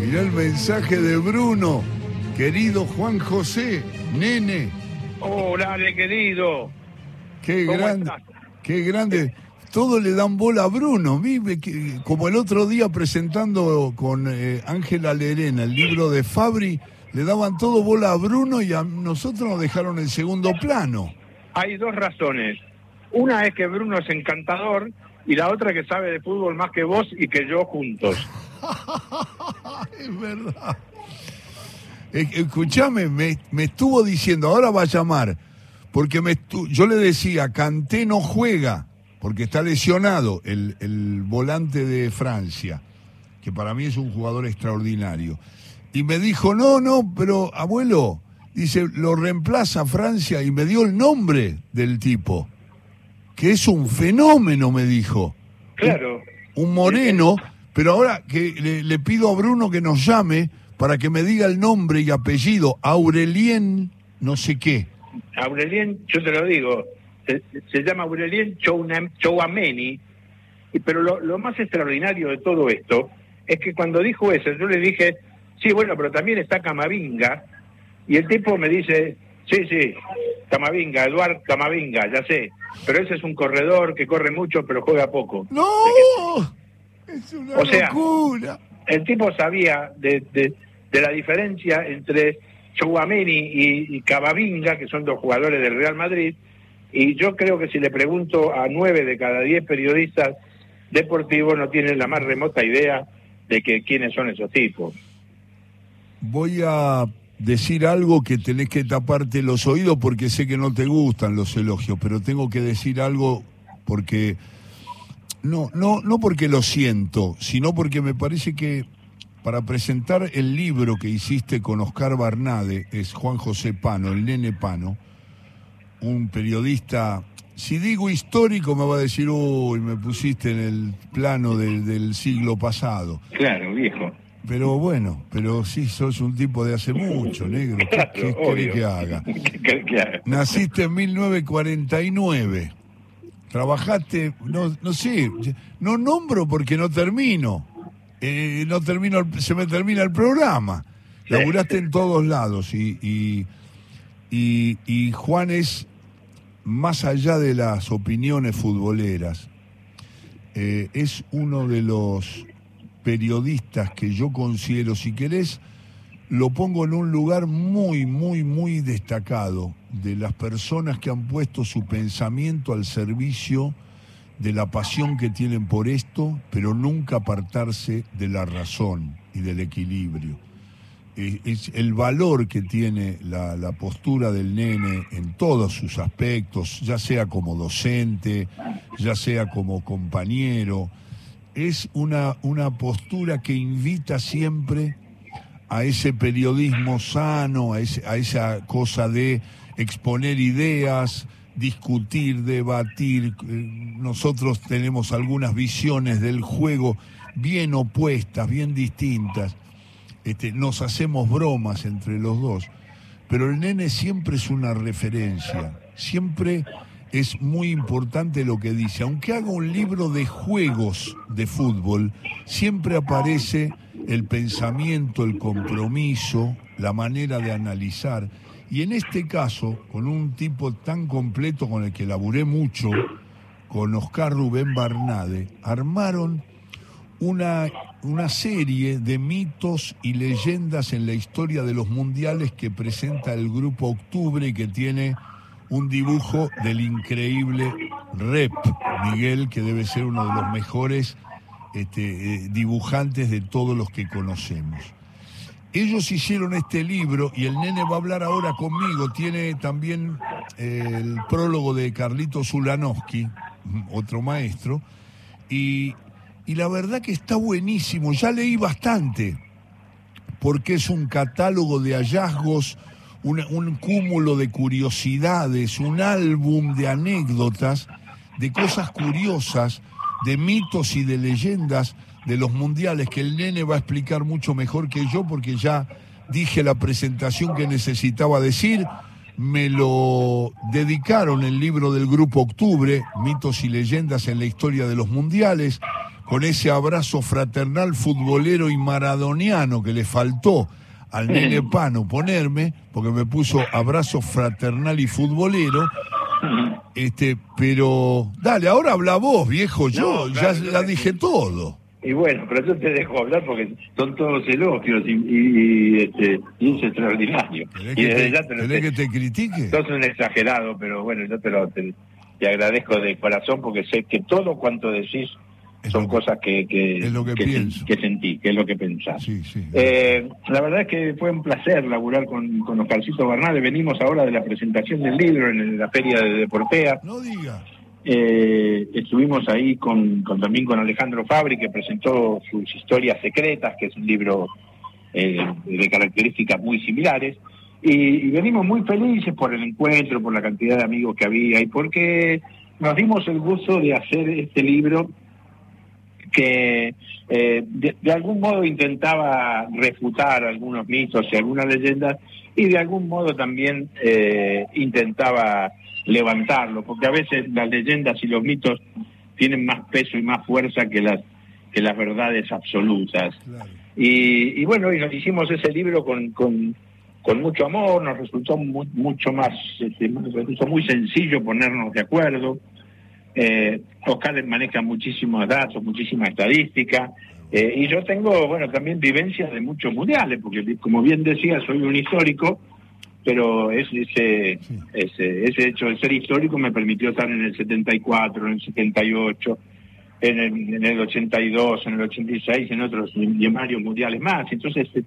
Mirá el mensaje de Bruno. Querido Juan José, nene. Hola, querido. Qué grande. Qué grande. Todo le dan bola a Bruno. Como el otro día presentando con eh, Ángela Lerena el libro de Fabri, le daban todo bola a Bruno y a nosotros nos dejaron el segundo plano. Hay dos razones. Una es que Bruno es encantador y la otra que sabe de fútbol más que vos y que yo juntos. es verdad. Escúchame, me, estuvo diciendo, ahora va a llamar, porque me yo le decía, Canté no juega, porque está lesionado el, el volante de Francia, que para mí es un jugador extraordinario. Y me dijo, no, no, pero abuelo, dice, lo reemplaza Francia y me dio el nombre del tipo, que es un fenómeno, me dijo. Claro. Un, moreno, pero ahora que le pido a Bruno que nos llame para que me diga el nombre y apellido, Aurelien no sé qué. Aurelien, yo te lo digo, se, llama Aurelien Chouameni, pero lo, más extraordinario de todo esto es que cuando dijo eso, yo le dije, sí, bueno, pero también está Camavinga, y el tipo me dice, sí, sí, Camavinga, Eduard Camavinga, ya sé, pero ese es un corredor que corre mucho pero juega poco. ¡No! Es una o locura. el tipo sabía de, de la diferencia entre Chouameni y, y Cavavinga, que son dos jugadores del Real Madrid, y yo creo que si le pregunto a nueve de cada diez periodistas deportivos no tienen la más remota idea de que quiénes son esos tipos. Voy a decir algo que tenés que taparte los oídos porque sé que no te gustan los elogios, pero tengo que decir algo porque no no no porque lo siento, sino porque me parece que para presentar el libro que hiciste con Oscar Barnade, es Juan José Pano, el nene Pano, un periodista, si digo histórico me va a decir, uy, me pusiste en el plano del siglo pasado. Claro, viejo. Pero bueno, pero sí, sos un tipo de hace mucho, negro. ¿Qué, querés que haga? Naciste en 1949. Trabajaste, no, no sé, no nombro porque no termino. Eh, no termino, se me termina el programa. Laburaste en todos lados y, y, y, Juan es, más allá de las opiniones futboleras, eh, es uno de los periodistas que yo considero, si querés, lo pongo en un lugar muy, muy, muy destacado de las personas que han puesto su pensamiento al servicio de la pasión que tienen por esto, pero nunca apartarse de la razón y del equilibrio. Es el valor que tiene la, postura del nene en todos sus aspectos, ya sea como docente, ya sea como compañero, es una, una postura que invita siempre a ese periodismo sano, a, a esa cosa de exponer ideas, discutir, debatir. Eh, nosotros tenemos algunas visiones del juego bien opuestas, bien distintas. Este, nos hacemos bromas entre los dos. Pero el nene siempre es una referencia, siempre es muy importante lo que dice. Aunque haga un libro de juegos de fútbol, siempre aparece el pensamiento, el compromiso, la manera de analizar. Y en este caso, con un tipo tan completo con el que laburé mucho, con Oscar Rubén Barnade, armaron una, una serie de mitos y leyendas en la historia de los mundiales que presenta el Grupo Octubre y que tiene un dibujo del increíble Rep, Miguel, que debe ser uno de los mejores este, eh, dibujantes de todos los que conocemos. Ellos hicieron este libro y el nene va a hablar ahora conmigo. Tiene también eh, el prólogo de Carlito Zulanowski, otro maestro. Y, la verdad que está buenísimo. Ya leí bastante, porque es un catálogo de hallazgos, un cúmulo de curiosidades, un álbum de anécdotas, de cosas curiosas, de mitos y de leyendas de los mundiales que el nene va a explicar mucho mejor que yo porque ya dije la presentación que necesitaba decir. Me lo dedicaron el libro del Grupo Octubre, Mitos y Leyendas en la Historia de los Mundiales, con ese abrazo fraternal, futbolero y maradoniano que le faltó al nene Pano ponerme, porque me puso abrazo fraternal y futbolero. Este, pero dale, ahora habla vos, viejo, yo ya, la dije todo. Y bueno, pero yo te dejo hablar porque son todos elogios y, y, este, y es extraordinario. y desde ya te, lo que te critique? Sos un exagerado, pero bueno, yo te lo te, agradezco de corazón porque sé que todo cuanto decís son cosas que, que, es lo que, que, sentí, que es lo que pensás. Eh, la verdad es que fue un placer laburar con, con Oscarcito Bernal. Venimos ahora de la presentación del libro en la feria de Deportea. No diga. Eh, estuvimos ahí con, también con Alejandro Fabri, que presentó sus historias secretas, que es un libro eh, de características muy similares. Y, venimos muy felices por el encuentro, por la cantidad de amigos que había y porque nos dimos el gusto de hacer este libro que eh, de, algún modo intentaba refutar algunos mitos y algunas leyendas y de algún modo también intentaba levantarlo, porque a veces las leyendas y los mitos tienen más peso y más fuerza que las que las verdades absolutas. Y, bueno, y nos hicimos ese libro con, con, con mucho amor, nos resultó mucho más, este, nos resultó muy sencillo ponernos de acuerdo. Eh, Oscar maneja muchísimos datos, muchísima estadística, eh, y yo tengo, bueno, también vivencias de muchos mundiales, porque como bien decía, soy un histórico, pero ese, ese, ese hecho de ser histórico me permitió estar en el 74, en el 78, en el, en el 82, en el 86, en otros y en varios mundiales más. Entonces eh,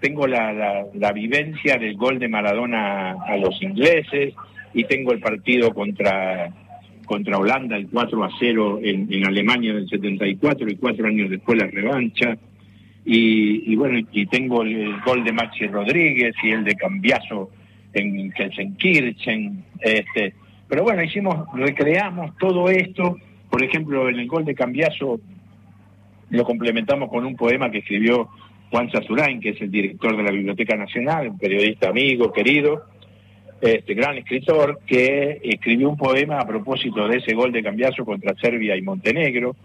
tengo la, la, vivencia del gol de Maradona a los ingleses y tengo el partido contra contra Holanda, el 4 a 0 en, en Alemania del 74 y cuatro años después la revancha y, bueno, y tengo el, gol de Maxi Rodríguez y el de Cambiaso en Kelsenkirchen, este, pero bueno, hicimos, recreamos todo esto, por ejemplo, en el gol de Cambiaso lo complementamos con un poema que escribió Juan Sazurain, que es el director de la Biblioteca Nacional, un periodista amigo, querido, este gran escritor que escribió un poema a propósito de ese gol de cambiazo contra Serbia y Montenegro.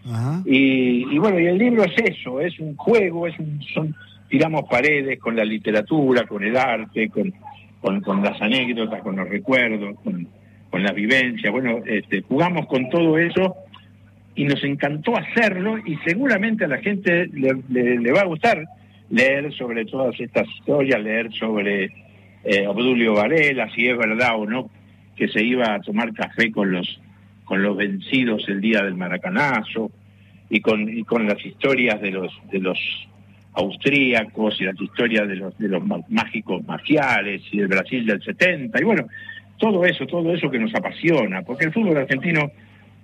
Y, bueno, y el libro es eso, es un juego, es un, son tiramos paredes con la literatura, con el arte, con, con, las anécdotas, con los recuerdos, con, con la vivencia. Bueno, este, jugamos con todo eso y nos encantó hacerlo y seguramente a la gente le va a gustar leer sobre todas estas historias, leer sobre eh, Obdulio Varela, si es verdad o no que se iba a tomar café con los con los vencidos el día del maracanazo y con y con las historias de los de los austríacos y las historias de los de los mágicos mafiales y del Brasil del 70 y bueno todo eso todo eso que nos apasiona porque el fútbol argentino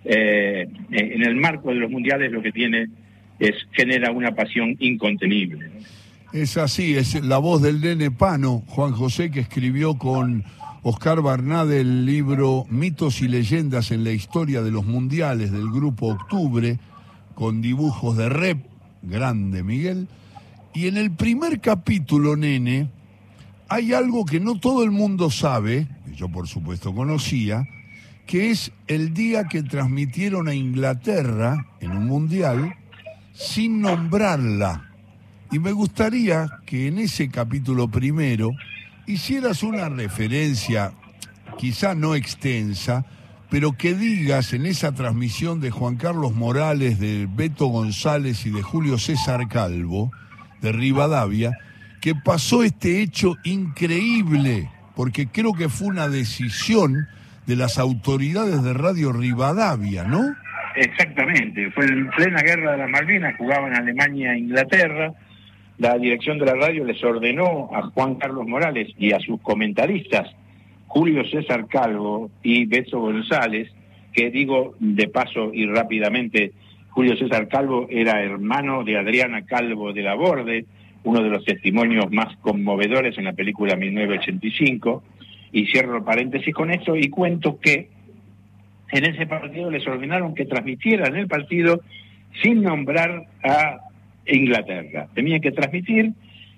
eh, en el marco de los mundiales lo que tiene es genera una pasión incontenible es así, es la voz del nene Pano, Juan José, que escribió con Oscar Barnade el libro Mitos y leyendas en la historia de los mundiales del grupo Octubre, con dibujos de rep, grande Miguel. Y en el primer capítulo, nene, hay algo que no todo el mundo sabe, que yo por supuesto conocía, que es el día que transmitieron a Inglaterra en un mundial sin nombrarla y me gustaría que en ese capítulo primero hicieras una referencia, quizá no extensa, pero que digas en esa transmisión de Juan Carlos Morales, de Beto González y de Julio César Calvo, de Rivadavia, que pasó este hecho increíble, porque creo que fue una decisión de las autoridades de Radio Rivadavia, ¿no? Exactamente, fue en plena guerra de las Malvinas, jugaban Alemania e Inglaterra, la dirección de la radio les ordenó a Juan Carlos Morales y a sus comentaristas, Julio César Calvo y Beto González, que digo de paso y rápidamente, Julio César Calvo era hermano de Adriana Calvo de la Borde, uno de los testimonios más conmovedores en la película 1985, y cierro paréntesis con esto y cuento que en ese partido les ordenaron que transmitieran el partido sin nombrar a Inglaterra. Tenían que transmitir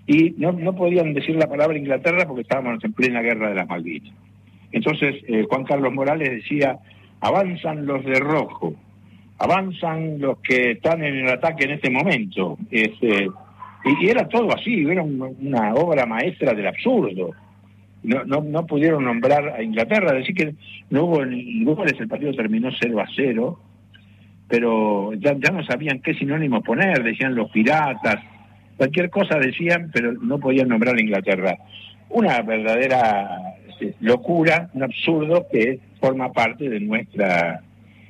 y no, no podían decir la palabra Inglaterra porque estábamos en plena guerra de las Malvinas. Entonces eh, Juan Carlos Morales decía, avanzan los de rojo, avanzan los que están en el ataque en este momento. Este, y, era todo así, era una obra maestra del absurdo. No, no, no pudieron nombrar a Inglaterra, decir que no hubo goles, el partido terminó 0 a 0, pero ya, ya no sabían qué sinónimo poner, decían los piratas, cualquier cosa decían, pero no podían nombrar a Inglaterra. Una verdadera este, locura, un absurdo que forma parte de nuestra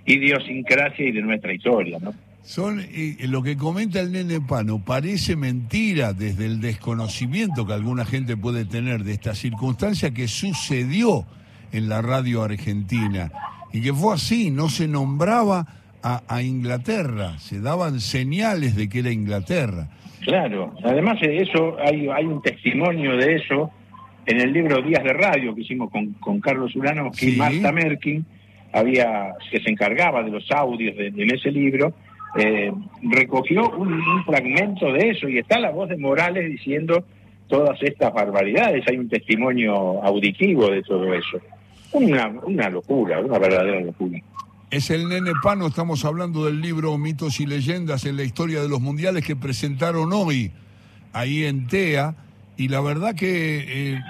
idiosincrasia y de nuestra historia, ¿no? Son lo que comenta el nene Pano, parece mentira desde el desconocimiento que alguna gente puede tener de esta circunstancia que sucedió en la radio argentina y que fue así, no se nombraba a, a Inglaterra, se daban señales de que era Inglaterra. Claro, además de eso hay, hay un testimonio de eso en el libro Días de Radio que hicimos con, con Carlos Urano, que Marta Merkin había, que se encargaba de los audios de, en ese libro, eh, recogió un, fragmento de eso y está la voz de Morales diciendo todas estas barbaridades. Hay un testimonio auditivo de todo eso. Una, una locura, una verdadera locura. Es el nene Pano, estamos hablando del libro Mitos y Leyendas en la historia de los mundiales que presentaron hoy ahí en TEA. Y la verdad que eh,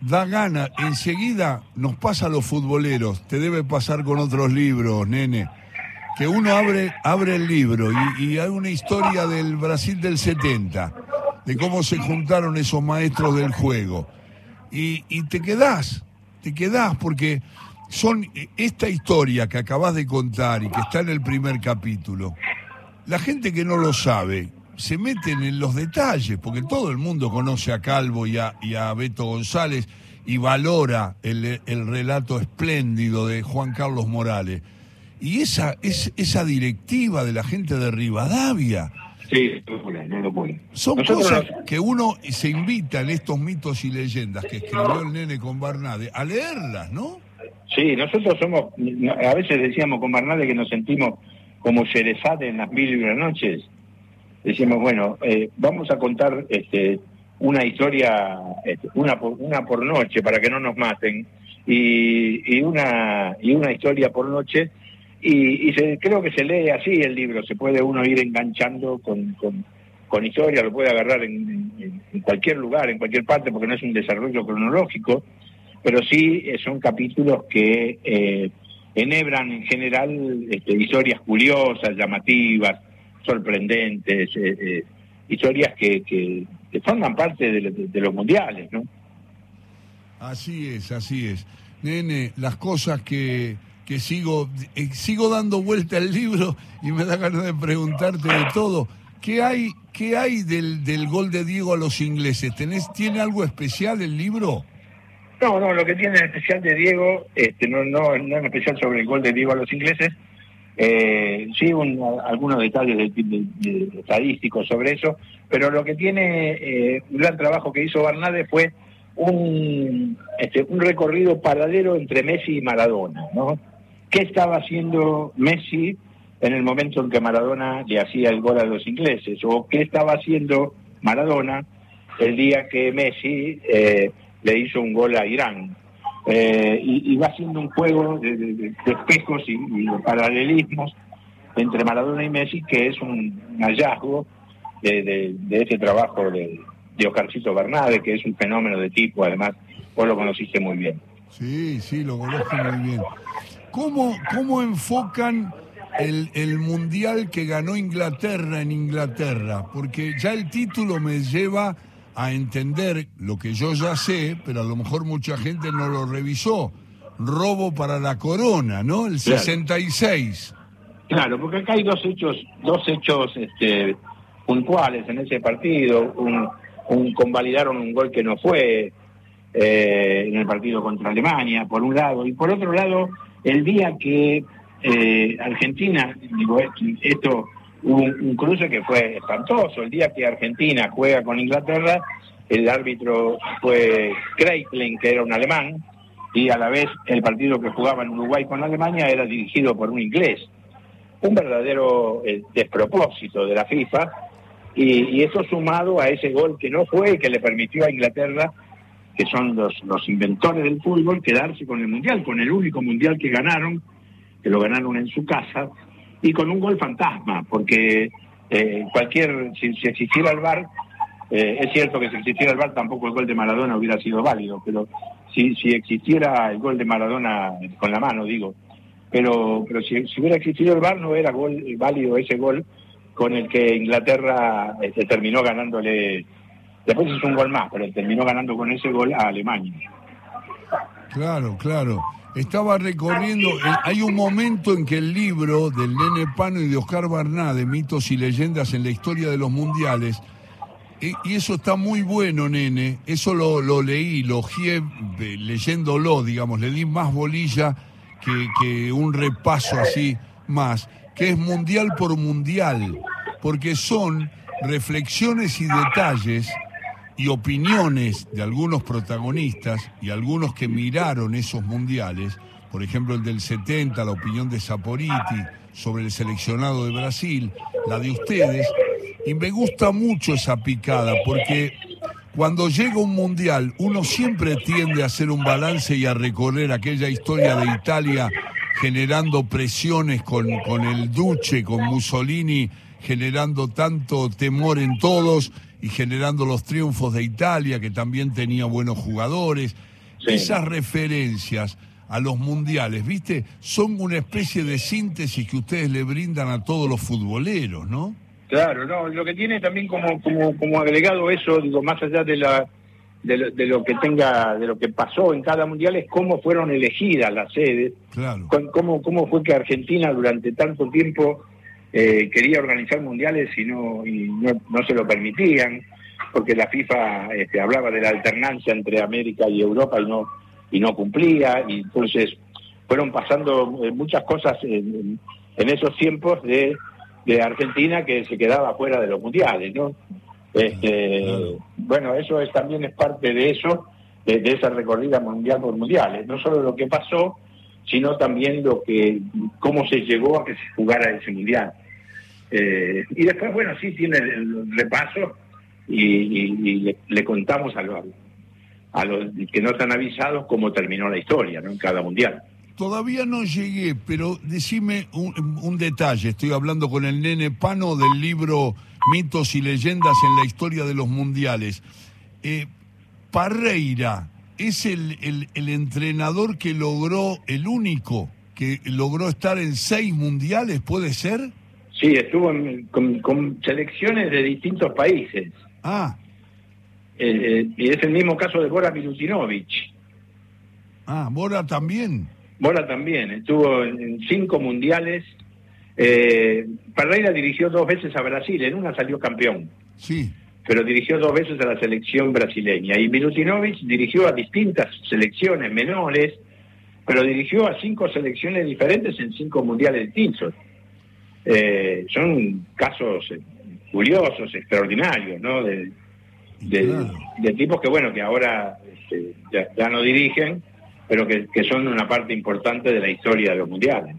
da gana. Enseguida nos pasa a los futboleros. Te debe pasar con otros libros, nene que uno abre, abre el libro y, hay una historia del Brasil del 70, de cómo se juntaron esos maestros del juego. Y, y te quedás, te quedás porque son esta historia que acabas de contar y que está en el primer capítulo. La gente que no lo sabe se meten en los detalles, porque todo el mundo conoce a Calvo y a, y a Beto González y valora el, el relato espléndido de Juan Carlos Morales y esa, es, esa directiva de la gente de Rivadavia. Sí, no lo. Son cosas que uno se invita en estos mitos y leyendas que escribió el nene con Barnade a leerlas, ¿no? Sí, nosotros somos, a veces decíamos con Barnade que nos sentimos como Sherezade en las mil y una noches. Decíamos, bueno, eh, vamos a contar este, una historia, este, una, por, una por noche para que no nos maten, y, y, una, y una historia por noche y, se, creo que se lee así el libro, se puede uno ir enganchando con, con, historia, lo puede agarrar en, cualquier lugar, en cualquier parte, porque no es un desarrollo cronológico, pero sí eh, son capítulos que eh, enhebran en general este, historias curiosas, llamativas, sorprendentes, eh, historias que, que, forman parte de, de los mundiales, ¿no? Así es, así es. Nene, las cosas que que sigo, eh, sigo dando vuelta al libro y me da ganas de preguntarte de todo. ¿Qué hay, qué hay del, del gol de Diego a los ingleses? ¿Tenés, ¿Tiene algo especial el libro? No, no, lo que tiene especial de Diego, este, no, no, no es especial sobre el gol de Diego a los ingleses, eh, sí, algunos detalles estadísticos sobre eso, pero lo que tiene eh, un gran trabajo que hizo Barnade fue un, este, recorrido paralelo entre Messi y Maradona, ¿no? qué estaba haciendo Messi en el momento en que Maradona le hacía el gol a los ingleses, o qué estaba haciendo Maradona el día que Messi eh, le hizo un gol a Irán. Eh, y, va haciendo un juego de, espejos y, paralelismos entre Maradona y Messi, que es un, hallazgo de, de, ese trabajo de, de Oscarcito Bernade, que es un fenómeno de tipo, además, vos lo conociste muy bien. Sí, sí, lo conozco muy bien. ¿Cómo, cómo enfocan el, el, mundial que ganó Inglaterra en Inglaterra? Porque ya el título me lleva a entender lo que yo ya sé, pero a lo mejor mucha gente no lo revisó. Robo para la corona, ¿no? El 66. Claro, porque acá hay dos hechos, dos hechos este, puntuales en ese partido. Un, un convalidaron un gol que no fue eh, en el partido contra Alemania, por un lado, y por otro lado el día que eh, Argentina, digo, esto hubo un, cruce que fue espantoso, el día que Argentina juega con Inglaterra, el árbitro fue Kreitling, que era un alemán, y a la vez el partido que jugaba en Uruguay con Alemania era dirigido por un inglés. Un verdadero eh, despropósito de la FIFA, y, y, eso sumado a ese gol que no fue y que le permitió a Inglaterra que son los, los inventores del fútbol, quedarse con el Mundial, con el único Mundial que ganaron, que lo ganaron en su casa, y con un gol fantasma, porque eh, cualquier, si, existiera el VAR, eh, es cierto que si existiera el VAR tampoco el gol de Maradona hubiera sido válido, pero si, si existiera el gol de Maradona con la mano, digo, pero, pero si, hubiera existido el VAR no era gol válido ese gol con el que Inglaterra este, terminó ganándole, después es un gol más, pero terminó ganando con ese gol a Alemania. Claro, claro. Estaba recorriendo, eh, hay un momento en que el libro del Nene Pano y de Oscar Barná, de mitos y leyendas en la historia de los mundiales, y, eso está muy bueno, nene. Eso lo, lo leí, lo ojeé leyéndolo, digamos. Le di más bolilla que, que, un repaso así más, que es mundial por mundial, porque son reflexiones y detalles y opiniones de algunos protagonistas y algunos que miraron esos mundiales, por ejemplo el del 70, la opinión de Saporiti sobre el seleccionado de Brasil, la de ustedes, y me gusta mucho esa picada porque cuando llega un mundial uno siempre tiende a hacer un balance y a recorrer aquella historia de Italia generando presiones con, con el Duce, con Mussolini, generando tanto temor en todos y generando los triunfos de Italia, que también tenía buenos jugadores. Esas referencias a los mundiales, ¿viste? Son una especie de síntesis que ustedes le brindan a todos los futboleros, ¿no? Claro, no, lo que tiene también como, como, como agregado eso, digo, más allá de la de lo, que tenga, de lo que pasó en cada mundial es cómo fueron elegidas las sedes, claro. cómo, cómo fue que Argentina durante tanto tiempo eh, quería organizar mundiales y no, se lo permitían, porque la FIFA este, hablaba de la alternancia entre América y Europa y no, y no cumplía, y entonces fueron pasando eh, muchas cosas en, esos tiempos de, de, Argentina que se quedaba fuera de los mundiales, ¿no? Este, Bueno, eso es también es parte de eso, de, de esa recorrida mundial por mundiales, no solo lo que pasó, sino también lo que cómo se llegó a que se jugara ese mundial. Eh, y después, bueno, sí tiene el repaso y, le, contamos a los, a los que no están avisados cómo terminó la historia en cada mundial. Todavía no llegué, pero decime un, detalle. Estoy hablando con el nene Pano del libro Mitos y Leyendas en la Historia de los Mundiales. Eh, Parreira, es el, el, entrenador que logró, el único que logró estar en seis mundiales, ¿puede ser? Sí, estuvo con, selecciones de distintos países. Ah. Eh, eh, y es el mismo caso de Bora Milutinovic. Ah, Bora también. Bora también, estuvo en, cinco mundiales. Eh, Parreira dirigió dos veces a Brasil, en una salió campeón. Sí pero dirigió dos veces a la selección brasileña. Y Milutinovic dirigió a distintas selecciones menores, pero dirigió a cinco selecciones diferentes en cinco mundiales distintos. Eh, son casos eh, curiosos, extraordinarios, ¿no? De, tipos que, bueno, que ahora este, ya, no dirigen, pero que, son una parte importante de la historia de los mundiales.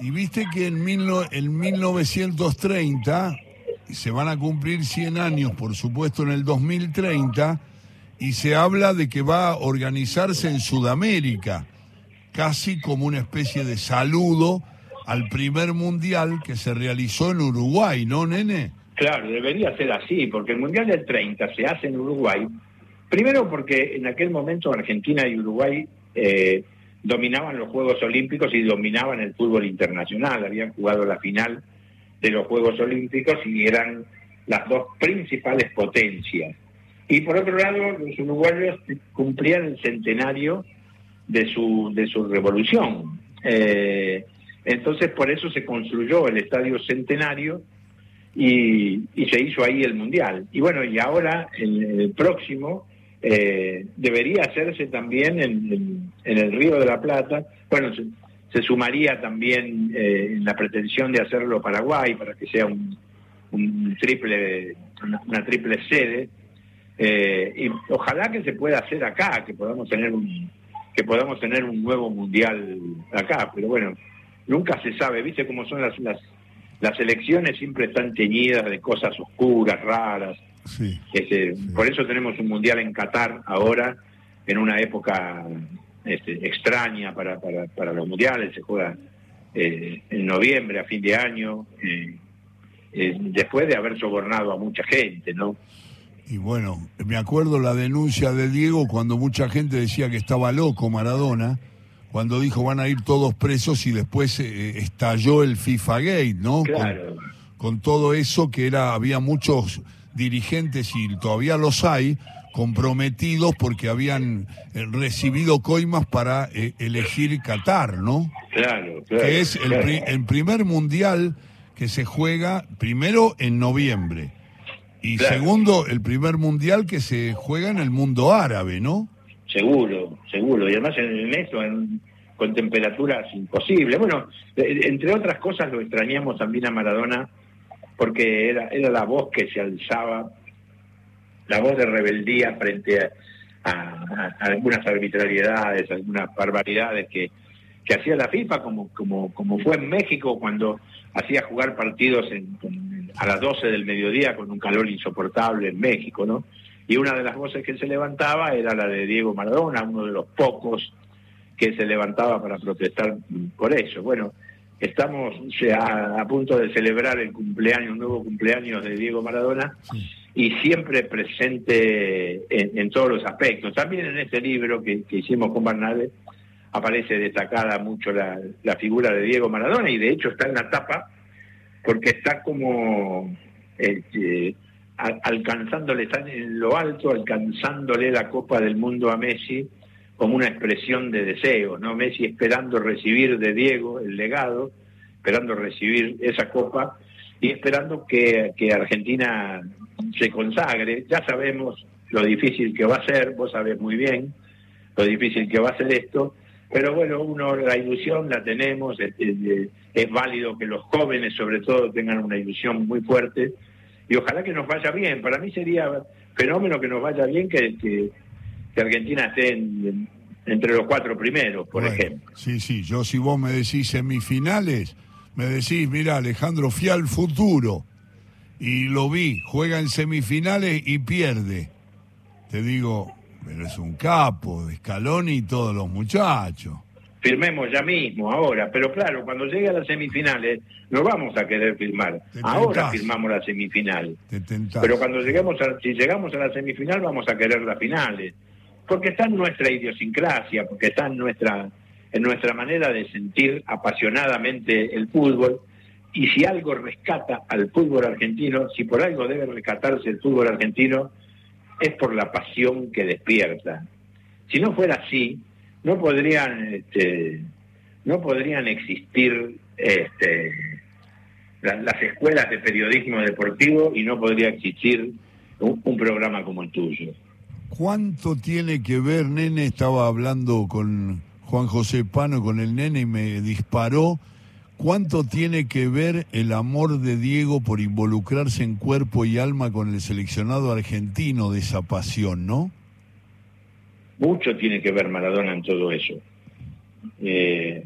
Y viste que en, mil en 1930 se van a cumplir 100 años, por supuesto, en el 2030, y se habla de que va a organizarse en Sudamérica, casi como una especie de saludo al primer mundial que se realizó en Uruguay, ¿no, nene? Claro, debería ser así, porque el Mundial del 30 se hace en Uruguay, primero porque en aquel momento Argentina y Uruguay eh, dominaban los Juegos Olímpicos y dominaban el fútbol internacional, habían jugado la final de los Juegos Olímpicos y eran las dos principales potencias. Y por otro lado, los uruguayos cumplían el centenario de su, de su revolución. Eh, entonces, por eso se construyó el Estadio Centenario y, se hizo ahí el Mundial. Y bueno, y ahora, en el próximo, eh, debería hacerse también en, en, el Río de la Plata. Bueno, se sumaría también eh, en la pretensión de hacerlo Paraguay para que sea un, triple una, triple sede. Eh, y ojalá que se pueda hacer acá que podamos tener un que podamos tener un nuevo mundial acá pero bueno nunca se sabe viste cómo son las las, las elecciones siempre están teñidas de cosas oscuras raras. Este, por eso tenemos un mundial en Qatar ahora en una época este, extraña para, para, para los mundiales, se juega eh, en noviembre, a fin de año, eh, después de haber sobornado a mucha gente, ¿no? Y bueno, me acuerdo la denuncia de Diego cuando mucha gente decía que estaba loco Maradona, cuando dijo van a ir todos presos y después estalló el FIFA Gate, ¿no? Claro. Con, todo eso que era, había muchos dirigentes y todavía los hay, comprometidos porque habían eh, recibido coimas para eh, elegir Qatar, ¿no? Claro, claro. Que es el, primer mundial que se juega primero en noviembre y segundo el primer mundial que se juega en el mundo árabe, ¿no? Seguro, seguro. Y además en, eso, con temperaturas imposibles. Bueno, entre otras cosas lo extrañamos también a Maradona porque era, era la voz que se alzaba la voz de rebeldía frente a, algunas arbitrariedades, algunas barbaridades que, que hacía la FIFA, como, como, como fue en México cuando hacía jugar partidos a las 12 del mediodía con un calor insoportable en México, ¿no? Y una de las voces que se levantaba era la de Diego Maradona, uno de los pocos que se levantaba para protestar por eso. Bueno, estamos a punto de celebrar el cumpleaños, un nuevo cumpleaños de Diego Maradona y siempre presente en, todos los aspectos. También en este libro que, hicimos con Barnabé aparece destacada mucho la, figura de Diego Maradona y de hecho está en la tapa porque está como este, alcanzándole, está en lo alto, alcanzándole la Copa del Mundo a Messi como una expresión de deseo, ¿no? Messi esperando recibir de Diego el legado, esperando recibir esa copa y esperando que, que Argentina se consagre. Ya sabemos lo difícil que va a ser, vos sabés muy bien lo difícil que va a ser esto, pero bueno, uno la ilusión la tenemos, es, es, válido que los jóvenes sobre todo tengan una ilusión muy fuerte y ojalá que nos vaya bien. Para mí sería fenómeno que nos vaya bien que, que, Argentina esté entre los cuatro primeros, por ejemplo. Sí, sí, yo si vos me decís semifinales, me decís, mira, Alejandro, Fial futuro y lo vi, juega en semifinales y pierde. Te digo, pero es un capo, de Scaloni y todos los muchachos. Firmemos ya mismo, ahora, pero claro, cuando llegue a las semifinales no vamos a querer firmar. Ahora firmamos la semifinal. pero cuando lleguemos a, si llegamos a la semifinal vamos a querer las finales. Porque está en nuestra idiosincrasia, porque está en nuestra, en nuestra manera de sentir apasionadamente el fútbol y si algo rescata al fútbol argentino, si por algo debe rescatarse el fútbol argentino, es por la pasión que despierta. Si no fuera así, no podrían, este, no podrían existir este, las, escuelas de periodismo deportivo y no podría existir un, un programa como el tuyo. ¿Cuánto tiene que ver, nene? Estaba hablando con Juan José Pano, con el nene, y me disparó ¿Cuánto tiene que ver el amor de Diego por involucrarse en cuerpo y alma con el seleccionado argentino de esa pasión, no? Mucho tiene que ver Maradona en todo eso. Eh,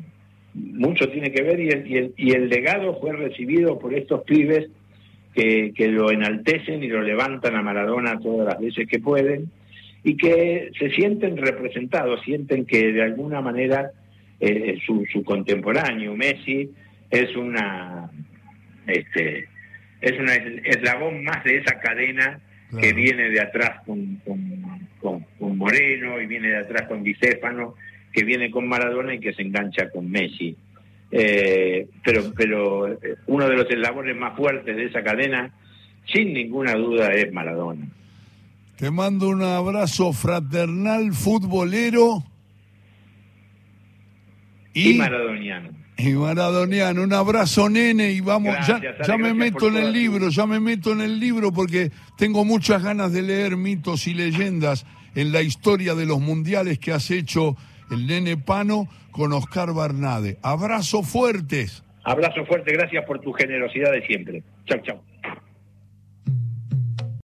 mucho tiene que ver y el, y, el, legado fue recibido por estos pibes que, lo enaltecen y lo levantan a Maradona todas las veces que pueden y que se sienten representados, sienten que de alguna manera eh, su, contemporáneo, Messi, es una este es un eslabón más de esa cadena que viene de atrás con, con, Moreno y viene de atrás con Bicéfano, que viene con Maradona y que se engancha con Messi. Eh, pero, pero uno de los eslabones más fuertes de esa cadena, sin ninguna duda, es Maradona. Te mando un abrazo fraternal, futbolero y, maradoniano. Y maradoniano, un abrazo nene y vamos, ya, ya me meto en el libro, ya me meto en el libro porque tengo muchas ganas de leer mitos y leyendas en la historia de los mundiales que has hecho el nene Pano con Oscar Barnade. Abrazo fuertes. Abrazo fuerte, gracias por tu generosidad de siempre. Chau, chau.